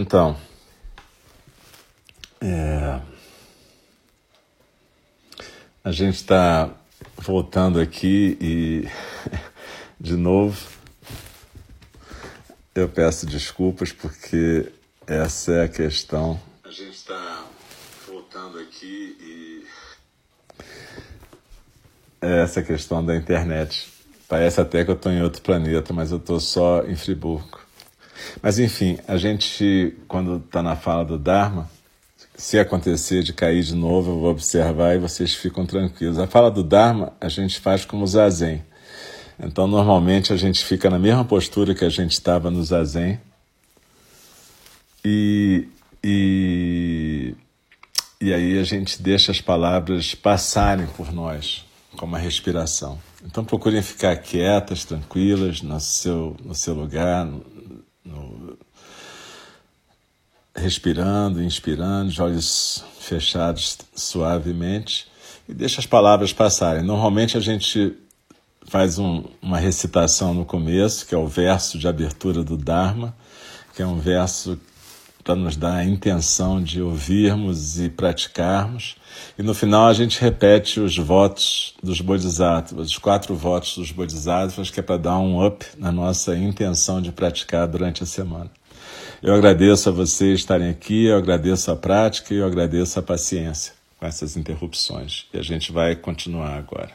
Então, é, a gente está voltando aqui e, de novo, eu peço desculpas porque essa é a questão. A gente está voltando aqui e. É essa questão da internet. Parece até que eu estou em outro planeta, mas eu estou só em Friburgo. Mas enfim, a gente, quando está na fala do Dharma, se acontecer de cair de novo, eu vou observar e vocês ficam tranquilos. A fala do Dharma a gente faz como zazen. Então, normalmente a gente fica na mesma postura que a gente estava no zazen e, e, e aí a gente deixa as palavras passarem por nós, como a respiração. Então, procurem ficar quietas, tranquilas, no seu, no seu lugar, respirando, inspirando, de olhos fechados suavemente e deixa as palavras passarem. Normalmente a gente faz um, uma recitação no começo, que é o verso de abertura do Dharma, que é um verso para nos dar a intenção de ouvirmos e praticarmos. E no final a gente repete os votos dos Bodhisattvas, os quatro votos dos Bodhisattvas, que é para dar um up na nossa intenção de praticar durante a semana. Eu agradeço a vocês estarem aqui, eu agradeço a prática e eu agradeço a paciência com essas interrupções. E a gente vai continuar agora.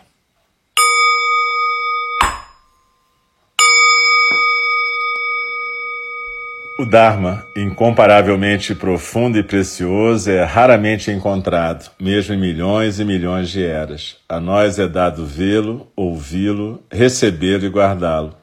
O Dharma, incomparavelmente profundo e precioso, é raramente encontrado, mesmo em milhões e milhões de eras. A nós é dado vê-lo, ouvi-lo, recebê-lo e guardá-lo.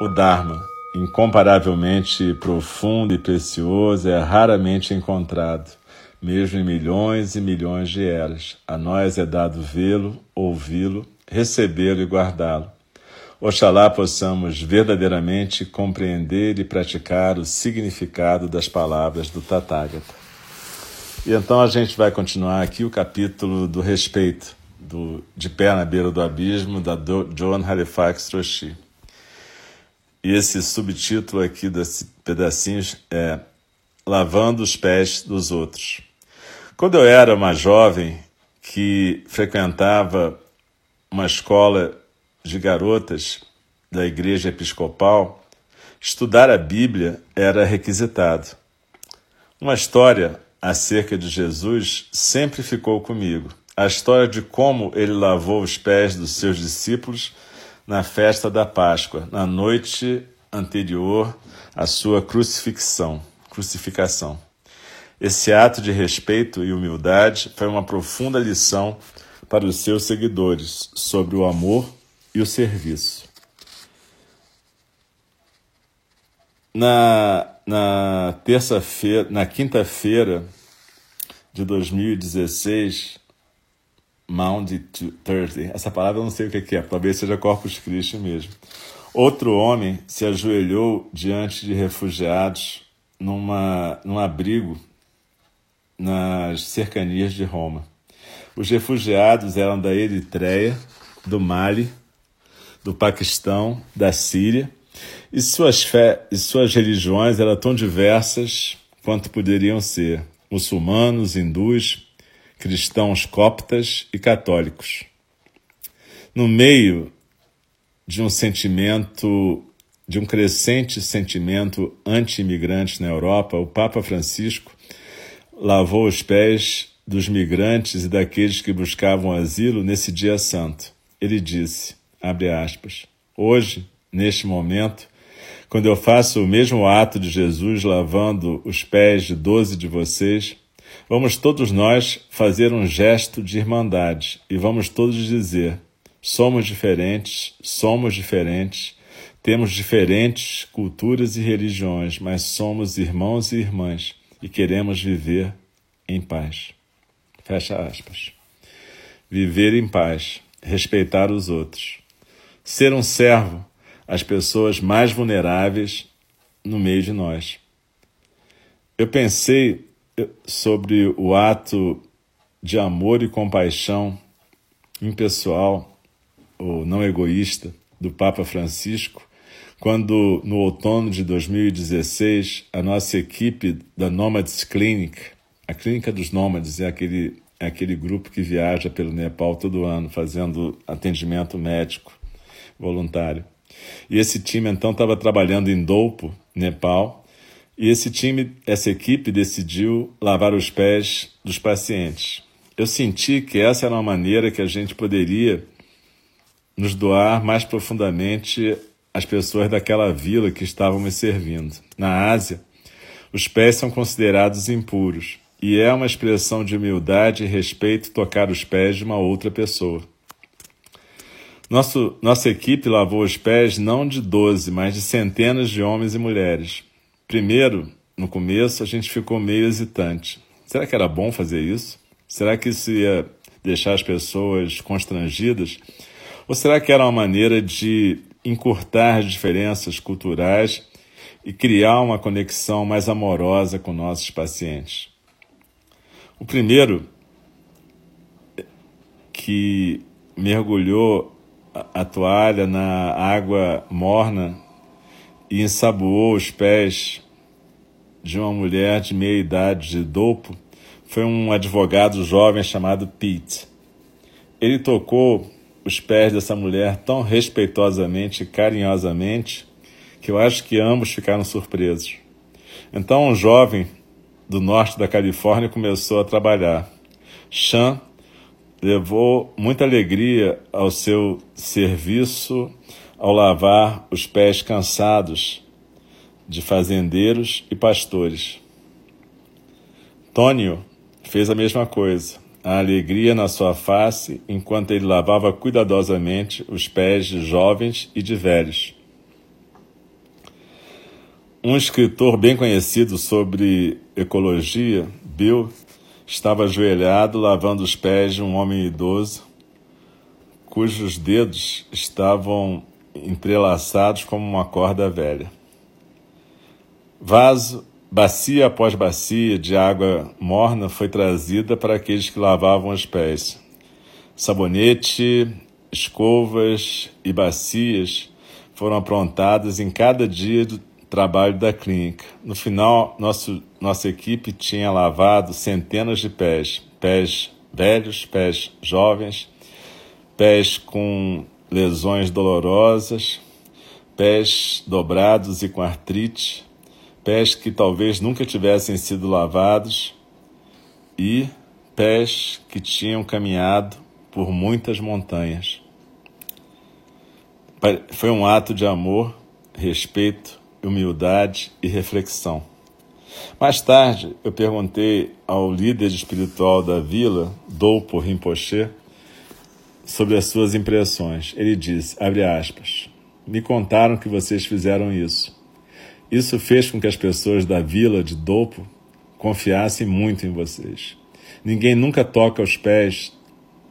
O Dharma, incomparavelmente profundo e precioso, é raramente encontrado, mesmo em milhões e milhões de eras. A nós é dado vê-lo, ouvi-lo, recebê-lo e guardá-lo. Oxalá possamos verdadeiramente compreender e praticar o significado das palavras do Tathagata. E então a gente vai continuar aqui o capítulo do respeito, do De Pé na Beira do Abismo, da John Halifax Troshi. E esse subtítulo aqui desse pedacinho é Lavando os Pés dos Outros. Quando eu era uma jovem que frequentava uma escola de garotas da igreja episcopal, estudar a Bíblia era requisitado. Uma história acerca de Jesus sempre ficou comigo. A história de como ele lavou os pés dos seus discípulos na festa da Páscoa, na noite anterior à sua crucifixão, crucificação. Esse ato de respeito e humildade foi uma profunda lição para os seus seguidores sobre o amor e o serviço. Na, na terça-feira, na quinta-feira de 2016, Maundy Thursday, essa palavra eu não sei o que é, talvez seja Corpus Christi mesmo. Outro homem se ajoelhou diante de refugiados numa, num abrigo nas cercanias de Roma. Os refugiados eram da Eritreia, do Mali, do Paquistão, da Síria, e suas, fé, e suas religiões eram tão diversas quanto poderiam ser muçulmanos, hindus, cristãos coptas e católicos. No meio de um sentimento, de um crescente sentimento anti-imigrante na Europa, o Papa Francisco lavou os pés dos migrantes e daqueles que buscavam asilo nesse dia santo. Ele disse: abre aspas. Hoje, neste momento, quando eu faço o mesmo ato de Jesus lavando os pés de doze de vocês, vamos todos nós fazer um gesto de irmandade e vamos todos dizer: somos diferentes, somos diferentes, Temos diferentes culturas e religiões, mas somos irmãos e irmãs e queremos viver em paz. Fecha aspas. Viver em paz, respeitar os outros, ser um servo às pessoas mais vulneráveis no meio de nós. Eu pensei sobre o ato de amor e compaixão impessoal ou não egoísta do Papa Francisco, quando no outono de 2016 a nossa equipe da Nomads Clinic, a clínica dos nômades é aquele é aquele grupo que viaja pelo Nepal todo ano fazendo atendimento médico voluntário. E esse time então estava trabalhando em Dolpo, Nepal, e esse time, essa equipe decidiu lavar os pés dos pacientes. Eu senti que essa era uma maneira que a gente poderia nos doar mais profundamente às pessoas daquela vila que estavam me servindo. Na Ásia, os pés são considerados impuros e é uma expressão de humildade e respeito tocar os pés de uma outra pessoa. Nosso, nossa equipe lavou os pés não de doze, mas de centenas de homens e mulheres. Primeiro, no começo, a gente ficou meio hesitante. Será que era bom fazer isso? Será que isso ia deixar as pessoas constrangidas? Ou será que era uma maneira de encurtar as diferenças culturais e criar uma conexão mais amorosa com nossos pacientes? O primeiro que mergulhou a toalha na água morna e ensaboou os pés de uma mulher de meia idade de dopo foi um advogado jovem chamado Pete. Ele tocou os pés dessa mulher tão respeitosamente e carinhosamente que eu acho que ambos ficaram surpresos. Então um jovem do norte da Califórnia começou a trabalhar. Sean levou muita alegria ao seu serviço ao lavar os pés cansados de fazendeiros e pastores. Tônio fez a mesma coisa, a alegria na sua face enquanto ele lavava cuidadosamente os pés de jovens e de velhos. Um escritor bem conhecido sobre ecologia, Bill, estava ajoelhado lavando os pés de um homem idoso cujos dedos estavam entrelaçados como uma corda velha. Vaso, bacia após bacia de água morna foi trazida para aqueles que lavavam os pés. Sabonete, escovas e bacias foram aprontadas em cada dia do trabalho da clínica. No final, nosso, nossa equipe tinha lavado centenas de pés, pés velhos, pés jovens, pés com lesões dolorosas, pés dobrados e com artrite, pés que talvez nunca tivessem sido lavados e pés que tinham caminhado por muitas montanhas. Foi um ato de amor, respeito, humildade e reflexão. Mais tarde, eu perguntei ao líder espiritual da vila, Doupo Rinpoche, sobre as suas impressões. Ele disse, abre aspas, me contaram que vocês fizeram isso. Isso fez com que as pessoas da vila de Dopo confiassem muito em vocês. Ninguém nunca toca os pés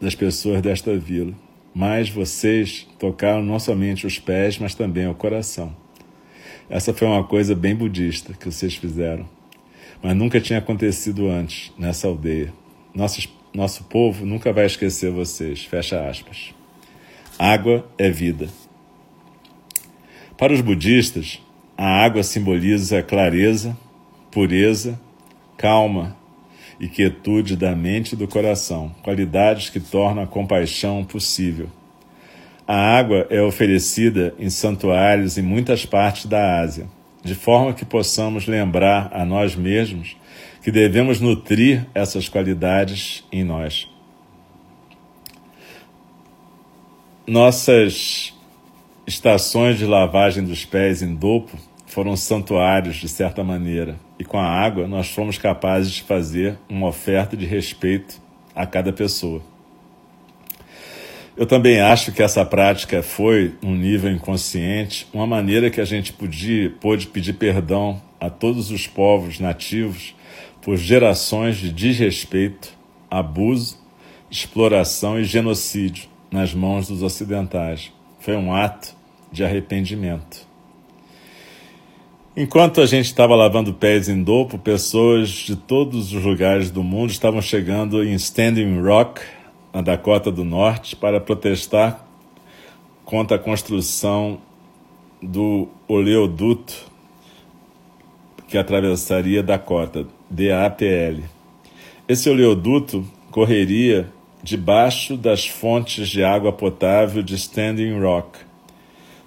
das pessoas desta vila, mas vocês tocaram não somente os pés, mas também o coração. Essa foi uma coisa bem budista que vocês fizeram, mas nunca tinha acontecido antes nessa aldeia. Nossas nosso povo nunca vai esquecer vocês. Fecha aspas. Água é vida. Para os budistas, a água simboliza clareza, pureza, calma e quietude da mente e do coração, qualidades que tornam a compaixão possível. A água é oferecida em santuários em muitas partes da Ásia, de forma que possamos lembrar a nós mesmos que devemos nutrir essas qualidades em nós. Nossas estações de lavagem dos pés em Dopo foram santuários, de certa maneira, e com a água nós fomos capazes de fazer uma oferta de respeito a cada pessoa. Eu também acho que essa prática foi, um nível inconsciente, uma maneira que a gente podia, pôde pedir perdão a todos os povos nativos por gerações de desrespeito, abuso, exploração e genocídio nas mãos dos ocidentais. Foi um ato de arrependimento. Enquanto a gente estava lavando pés em Dopo, pessoas de todos os lugares do mundo estavam chegando em Standing Rock, na Dakota do Norte, para protestar contra a construção do oleoduto que atravessaria Dakota, DAPL. Esse oleoduto correria debaixo das fontes de água potável de Standing Rock,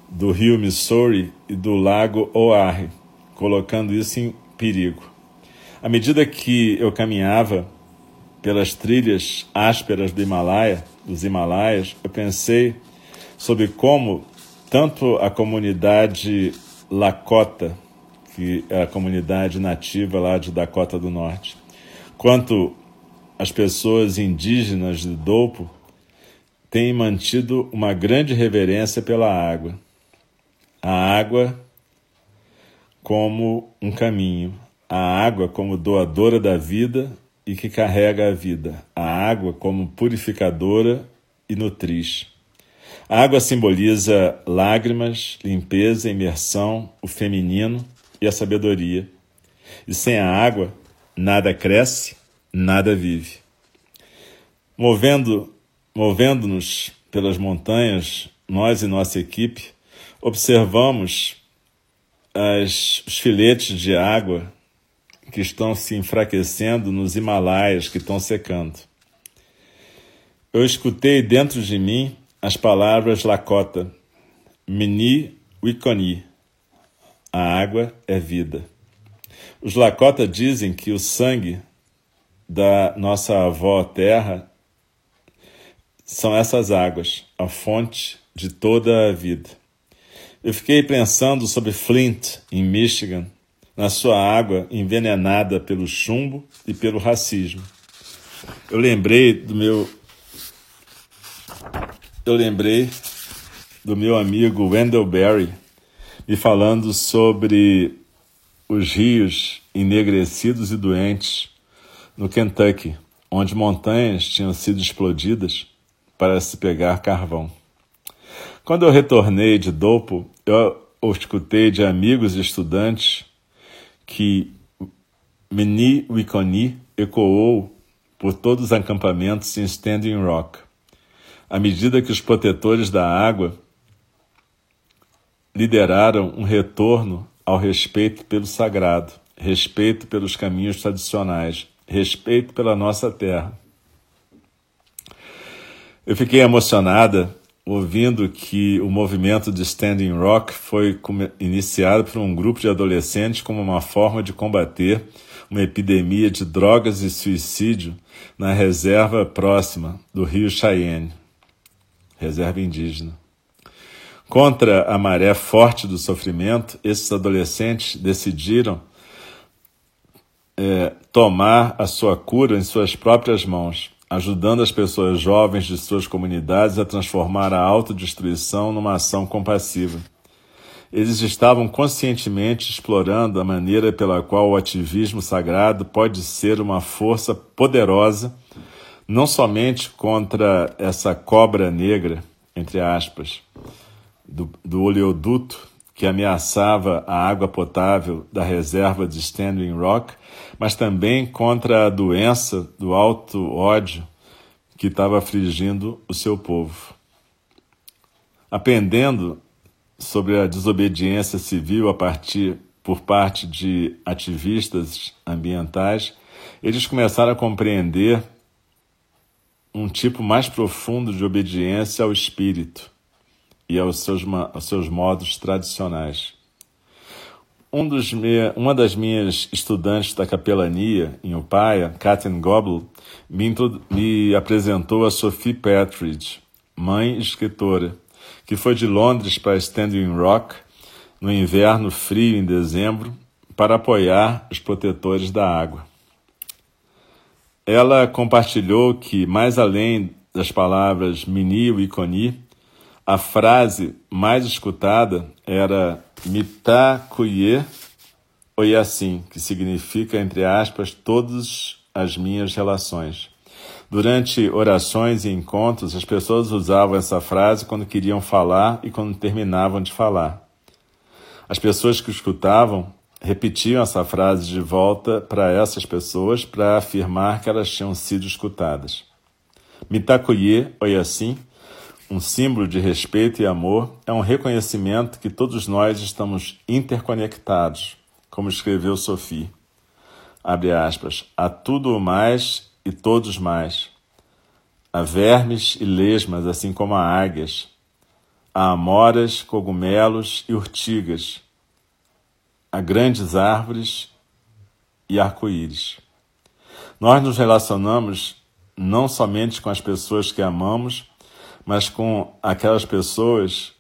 do rio Missouri e do lago Oahe colocando isso em perigo. À medida que eu caminhava pelas trilhas ásperas do Himalaia, dos Himalaias, eu pensei sobre como tanto a comunidade Lakota, que é a comunidade nativa lá de Dakota do Norte, quanto as pessoas indígenas de Dopo têm mantido uma grande reverência pela água. A água como um caminho, a água como doadora da vida e que carrega a vida, a água como purificadora e nutriz. A água simboliza lágrimas, limpeza, imersão, o feminino e a sabedoria. E sem a água, nada cresce, nada vive. Movendo, movendo-nos pelas montanhas, nós e nossa equipe observamos as, os filetes de água que estão se enfraquecendo nos Himalaias que estão secando. Eu escutei dentro de mim as palavras Lakota, Mini Wikoni, a água é vida. Os Lakota dizem que o sangue da nossa avó terra são essas águas, a fonte de toda a vida. Eu fiquei pensando sobre Flint, em Michigan, na sua água envenenada pelo chumbo e pelo racismo. Eu lembrei do meu eu lembrei do meu amigo Wendell Berry me falando sobre os rios enegrecidos e doentes no Kentucky, onde montanhas tinham sido explodidas para se pegar carvão. Quando eu retornei de Dopo, eu escutei de amigos e estudantes que Mini Wikoni ecoou por todos os acampamentos em Standing Rock. À medida que os protetores da água lideraram um retorno ao respeito pelo sagrado, respeito pelos caminhos tradicionais, respeito pela nossa terra. Eu fiquei emocionada ouvindo que o movimento de Standing Rock foi iniciado por um grupo de adolescentes como uma forma de combater uma epidemia de drogas e suicídio na reserva próxima do rio Cheyenne, reserva indígena. Contra a maré forte do sofrimento, esses adolescentes decidiram é, tomar a sua cura em suas próprias mãos ajudando as pessoas jovens de suas comunidades a transformar a autodestruição numa ação compassiva. Eles estavam conscientemente explorando a maneira pela qual o ativismo sagrado pode ser uma força poderosa, não somente contra essa cobra negra, entre aspas, do, do oleoduto que ameaçava a água potável da reserva de Standing Rock, mas também contra a doença do alto ódio que estava afligindo o seu povo. Aprendendo sobre a desobediência civil a partir por parte de ativistas ambientais, eles começaram a compreender um tipo mais profundo de obediência ao espírito e aos seus, aos seus modos tradicionais. Um dos uma das minhas estudantes da capelania em Upaia, Katin Goble, me, me apresentou a Sophie Patridge, mãe escritora, que foi de Londres para Standing Rock no inverno frio em dezembro para apoiar os protetores da água. Ela compartilhou que, mais além das palavras minio e coni, a frase mais escutada era mitakuye oyasin, que significa, entre aspas, todas as minhas relações. Durante orações e encontros, as pessoas usavam essa frase quando queriam falar e quando terminavam de falar. As pessoas que escutavam repetiam essa frase de volta para essas pessoas para afirmar que elas tinham sido escutadas. Mitakuye Oyasin, um símbolo de respeito e amor, é um reconhecimento que todos nós estamos interconectados, como escreveu Sophie. Abre aspas, a tudo o mais e todos mais. Há vermes e lesmas, assim como há águias. Há amoras, cogumelos e urtigas. Há grandes árvores e arco-íris. Nós nos relacionamos não somente com as pessoas que amamos, mas com aquelas pessoas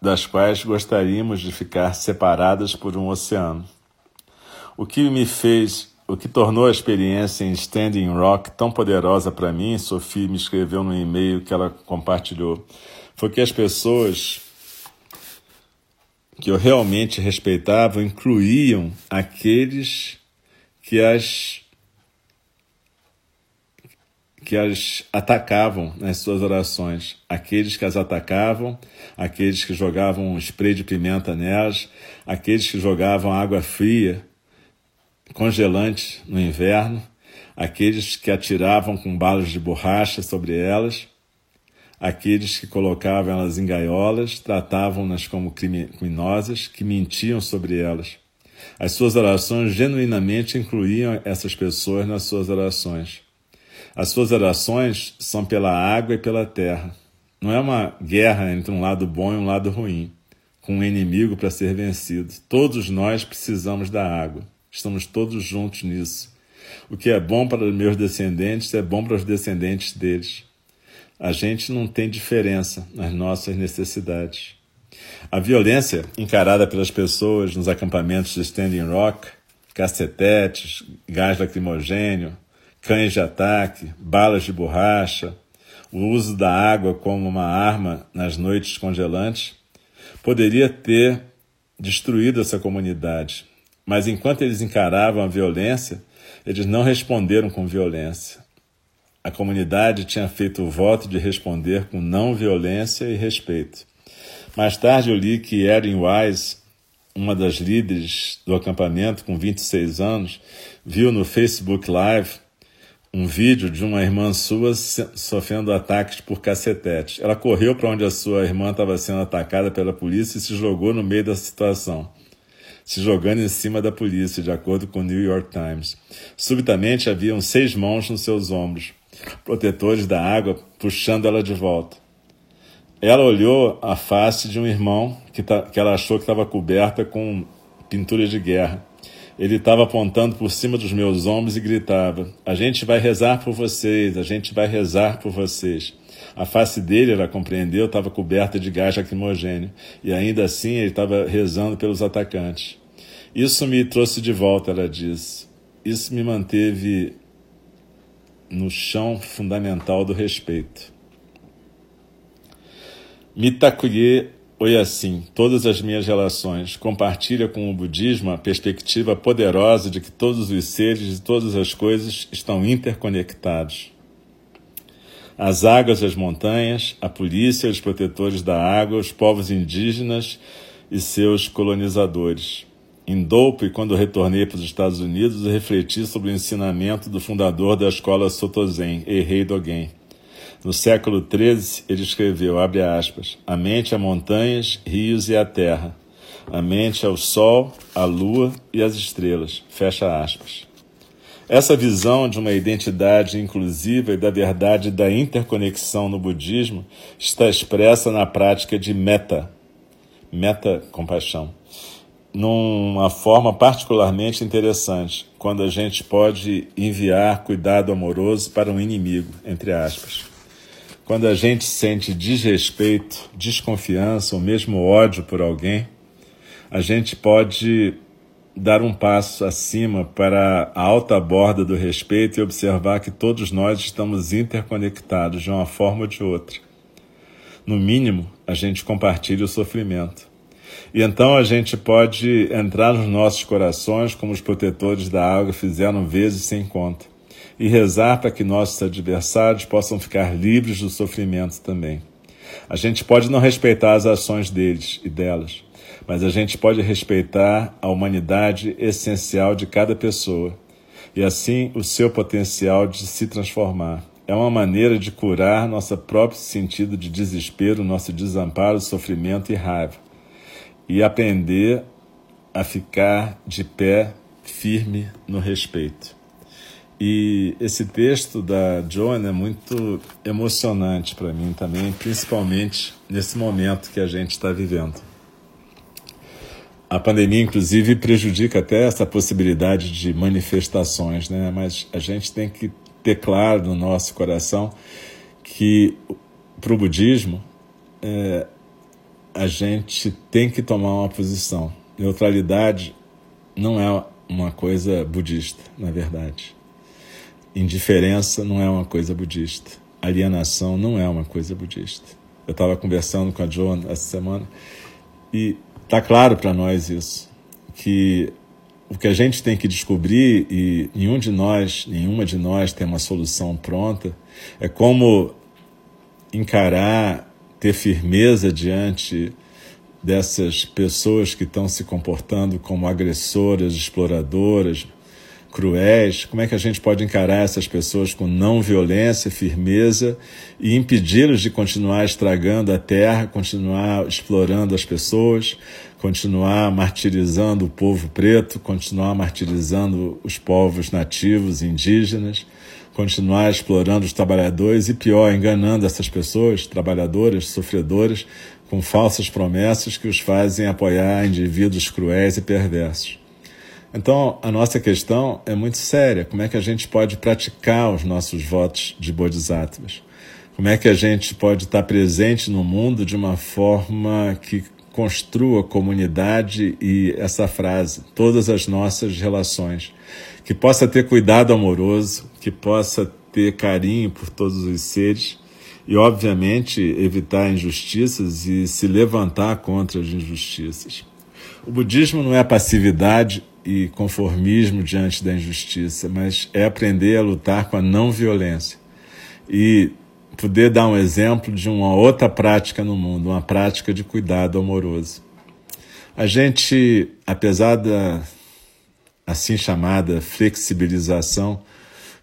das quais gostaríamos de ficar separadas por um oceano. O que me fez o que tornou a experiência em Standing Rock tão poderosa para mim, Sophie me escreveu no e-mail que ela compartilhou, foi que as pessoas que eu realmente respeitava incluíam aqueles que as que as atacavam nas suas orações, aqueles que as atacavam, aqueles que jogavam spray de pimenta nelas, aqueles que jogavam água fria congelantes no inverno, aqueles que atiravam com balas de borracha sobre elas, aqueles que colocavam elas em gaiolas, tratavam-nas como criminosas, que mentiam sobre elas. As suas orações genuinamente incluíam essas pessoas nas suas orações. As suas orações são pela água e pela terra. Não é uma guerra entre um lado bom e um lado ruim, com um inimigo para ser vencido. Todos nós precisamos da água. Estamos todos juntos nisso. O que é bom para os meus descendentes é bom para os descendentes deles. A gente não tem diferença nas nossas necessidades. A violência encarada pelas pessoas nos acampamentos de Standing Rock, cacetetes, gás lacrimogênio, cães de ataque, balas de borracha, o uso da água como uma arma nas noites congelantes, poderia ter destruído essa comunidade, mas enquanto eles encaravam a violência, eles não responderam com violência. A comunidade tinha feito o voto de responder com não violência e respeito. Mais tarde eu li que Erin Wise, uma das líderes do acampamento com 26 anos, viu no Facebook Live um vídeo de uma irmã sua sofrendo ataques por cacetetes. Ela correu para onde a sua irmã estava sendo atacada pela polícia e se jogou no meio da situação se jogando em cima da polícia, de acordo com o New York Times. Subitamente haviam seis mãos nos seus ombros, protetores da água, puxando ela de volta. Ela olhou a face de um irmão que, tá, que ela achou que estava coberta com pintura de guerra. Ele estava apontando por cima dos meus ombros e gritava: A gente vai rezar por vocês, a gente vai rezar por vocês. A face dele, ela compreendeu, estava coberta de gás lacrimogênio, e ainda assim ele estava rezando pelos atacantes. Isso me trouxe de volta, ela diz. Isso me manteve no chão fundamental do respeito. Mitakuye Oyasin, todas as minhas relações, compartilha com o budismo a perspectiva poderosa de que todos os seres e todas as coisas estão interconectados. As águas, as montanhas, a polícia, os protetores da água, os povos indígenas e seus colonizadores. Em Dope, quando retornei para os Estados Unidos, refleti sobre o ensinamento do fundador da escola Sotozen, Errei Dogen. No século XIII, ele escreveu, abre aspas, a mente a montanhas, rios e a terra, a mente ao sol, a lua e as estrelas, fecha aspas. Essa visão de uma identidade inclusiva e da verdade da interconexão no budismo está expressa na prática de meta, meta-compaixão numa forma particularmente interessante, quando a gente pode enviar cuidado amoroso para um inimigo, entre aspas. Quando a gente sente desrespeito, desconfiança ou mesmo ódio por alguém, a gente pode dar um passo acima para a alta borda do respeito e observar que todos nós estamos interconectados de uma forma ou de outra. No mínimo, a gente compartilha o sofrimento. E então a gente pode entrar nos nossos corações como os protetores da água fizeram vezes sem conta e rezar para que nossos adversários possam ficar livres do sofrimento também. A gente pode não respeitar as ações deles e delas, mas a gente pode respeitar a humanidade essencial de cada pessoa e assim o seu potencial de se transformar. É uma maneira de curar nosso próprio sentido de desespero, nosso desamparo, sofrimento e raiva e aprender a ficar de pé firme no respeito. E esse texto da Joan é muito emocionante para mim também, principalmente nesse momento que a gente está vivendo. A pandemia, inclusive, prejudica até essa possibilidade de manifestações, né? mas a gente tem que ter claro no nosso coração que, para o budismo, é, a gente tem que tomar uma posição. Neutralidade não é uma coisa budista, na verdade. Indiferença não é uma coisa budista. Alienação não é uma coisa budista. Eu estava conversando com a Joan essa semana e está claro para nós isso, que o que a gente tem que descobrir, e nenhum de nós, nenhuma de nós tem uma solução pronta, é como encarar ter firmeza diante dessas pessoas que estão se comportando como agressoras, exploradoras, cruéis, como é que a gente pode encarar essas pessoas com não violência, firmeza e impedi-los de continuar estragando a terra, continuar explorando as pessoas, continuar martirizando o povo preto, continuar martirizando os povos nativos, indígenas, continuar explorando os trabalhadores e, pior, enganando essas pessoas, trabalhadoras, sofredoras, com falsas promessas que os fazem apoiar indivíduos cruéis e perversos. Então, a nossa questão é muito séria: como é que a gente pode praticar os nossos votos de bodhisattvas? Como é que a gente pode estar presente no mundo de uma forma que construa comunidade e essa frase, todas as nossas relações, que possa ter cuidado amoroso, que possa ter carinho por todos os seres e, obviamente, evitar injustiças e se levantar contra as injustiças. O budismo não é passividade e conformismo diante da injustiça, mas é aprender a lutar com a não violência e poder dar um exemplo de uma outra prática no mundo, uma prática de cuidado amoroso. A gente, apesar da assim chamada flexibilização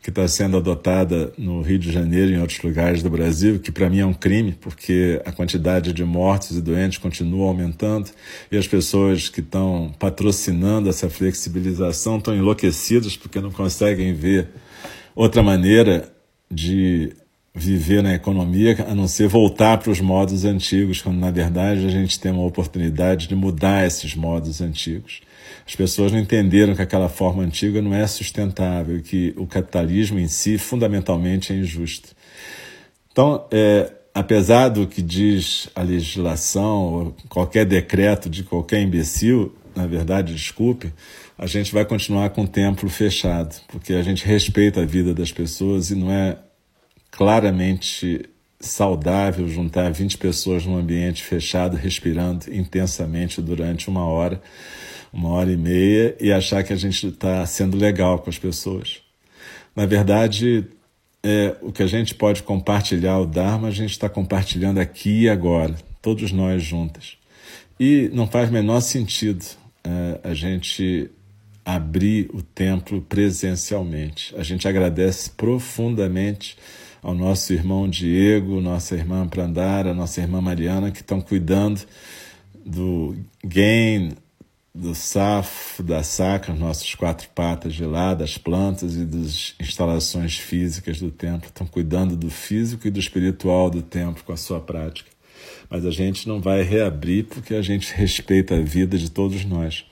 que está sendo adotada no Rio de Janeiro e em outros lugares do Brasil, que para mim é um crime, porque a quantidade de mortos e doentes continua aumentando e as pessoas que estão patrocinando essa flexibilização estão enlouquecidas porque não conseguem ver outra maneira de viver na economia a não ser voltar para os modos antigos, quando na verdade a gente tem uma oportunidade de mudar esses modos antigos. As pessoas não entenderam que aquela forma antiga não é sustentável, que o capitalismo em si fundamentalmente é injusto. Então, é, apesar do que diz a legislação, qualquer decreto de qualquer imbecil, na verdade, desculpe, a gente vai continuar com o templo fechado, porque a gente respeita a vida das pessoas e não é claramente saudável juntar 20 pessoas num ambiente fechado, respirando intensamente durante uma hora, uma hora e meia, e achar que a gente está sendo legal com as pessoas. Na verdade, é, o que a gente pode compartilhar, o Dharma, a gente está compartilhando aqui e agora, todos nós juntas. E não faz menor sentido é, a gente abrir o templo presencialmente. A gente agradece profundamente ao nosso irmão Diego, nossa irmã Prandara, nossa irmã Mariana, que estão cuidando do gain, do safo, da saca, nossos quatro patas de lá, das plantas e das instalações físicas do templo. Estão cuidando do físico e do espiritual do templo com a sua prática. Mas a gente não vai reabrir porque a gente respeita a vida de todos nós.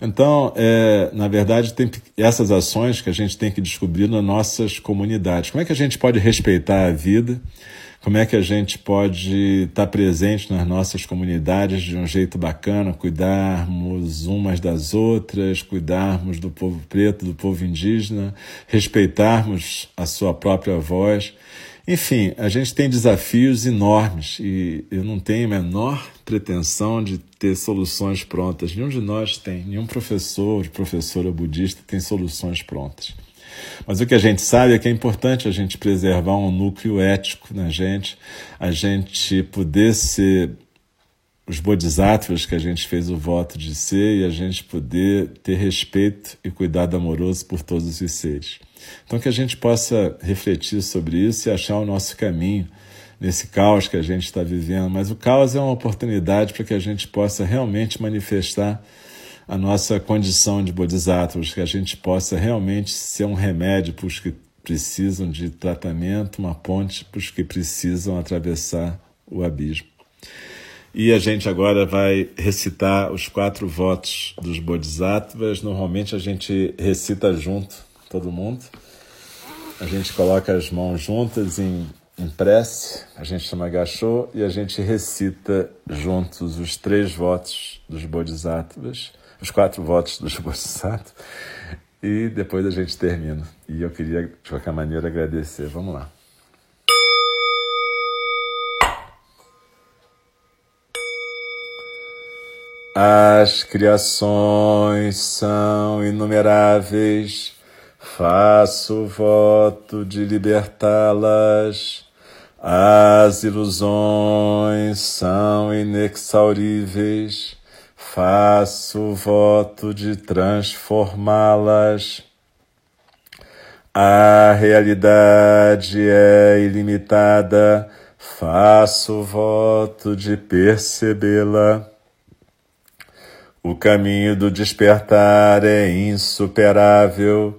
Então, é, na verdade, tem essas ações que a gente tem que descobrir nas nossas comunidades. Como é que a gente pode respeitar a vida? como é que a gente pode estar presente nas nossas comunidades de um jeito bacana, cuidarmos umas das outras, cuidarmos do povo preto, do povo indígena, respeitarmos a sua própria voz. Enfim, a gente tem desafios enormes e eu não tenho a menor pretensão de ter soluções prontas. Nenhum de nós tem, nenhum professor, professora budista tem soluções prontas. Mas o que a gente sabe é que é importante a gente preservar um núcleo ético na gente, a gente poder ser os bodhisattvas que a gente fez o voto de ser e a gente poder ter respeito e cuidado amoroso por todos os seres. Então, que a gente possa refletir sobre isso e achar o nosso caminho nesse caos que a gente está vivendo. Mas o caos é uma oportunidade para que a gente possa realmente manifestar a nossa condição de bodhisattvas, que a gente possa realmente ser um remédio para os que precisam de tratamento, uma ponte para os que precisam atravessar o abismo. E a gente agora vai recitar os quatro votos dos bodhisattvas. Normalmente a gente recita junto, todo mundo. A gente coloca as mãos juntas em, em prece, a gente chama gachô e a gente recita juntos os três votos dos bodhisattvas os quatro votos do Bodhisattva e depois a gente termina. E eu queria, de qualquer maneira, agradecer. Vamos lá. As criações são inumeráveis, faço voto de libertá-las. As ilusões são inexauríveis, faço voto de transformá-las. A realidade é ilimitada, faço voto de percebê-la. O caminho do despertar é insuperável,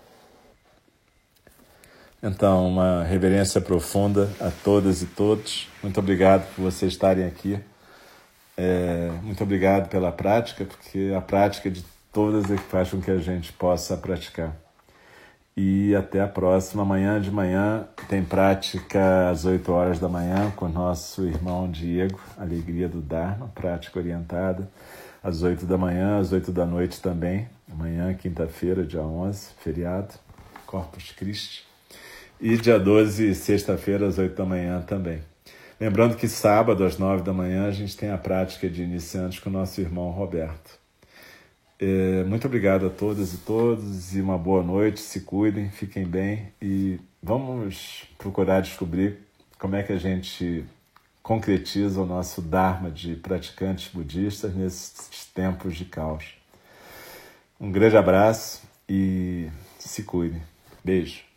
Então, uma reverência profunda a todas e todos. Muito obrigado por vocês estarem aqui. É, muito obrigado pela prática, porque a prática de todas é que faz com que a gente possa praticar. E até a próxima. Amanhã de manhã tem prática às 8 horas da manhã com nosso irmão Diego, Alegria do Dharma, prática orientada. Às 8 da manhã, às 8 da noite também. Amanhã, quinta-feira, dia 11, feriado, Corpus Christi. E dia 12, sexta-feira, às 8 da manhã também. Lembrando que sábado, às 9 da manhã, a gente tem a prática de iniciantes com o nosso irmão Roberto. É, muito obrigado a todas e todos e uma boa noite. Se cuidem, fiquem bem e vamos procurar descobrir como é que a gente concretiza o nosso Dharma de praticantes budistas nesses tempos de caos. Um grande abraço e se cuidem. Beijo.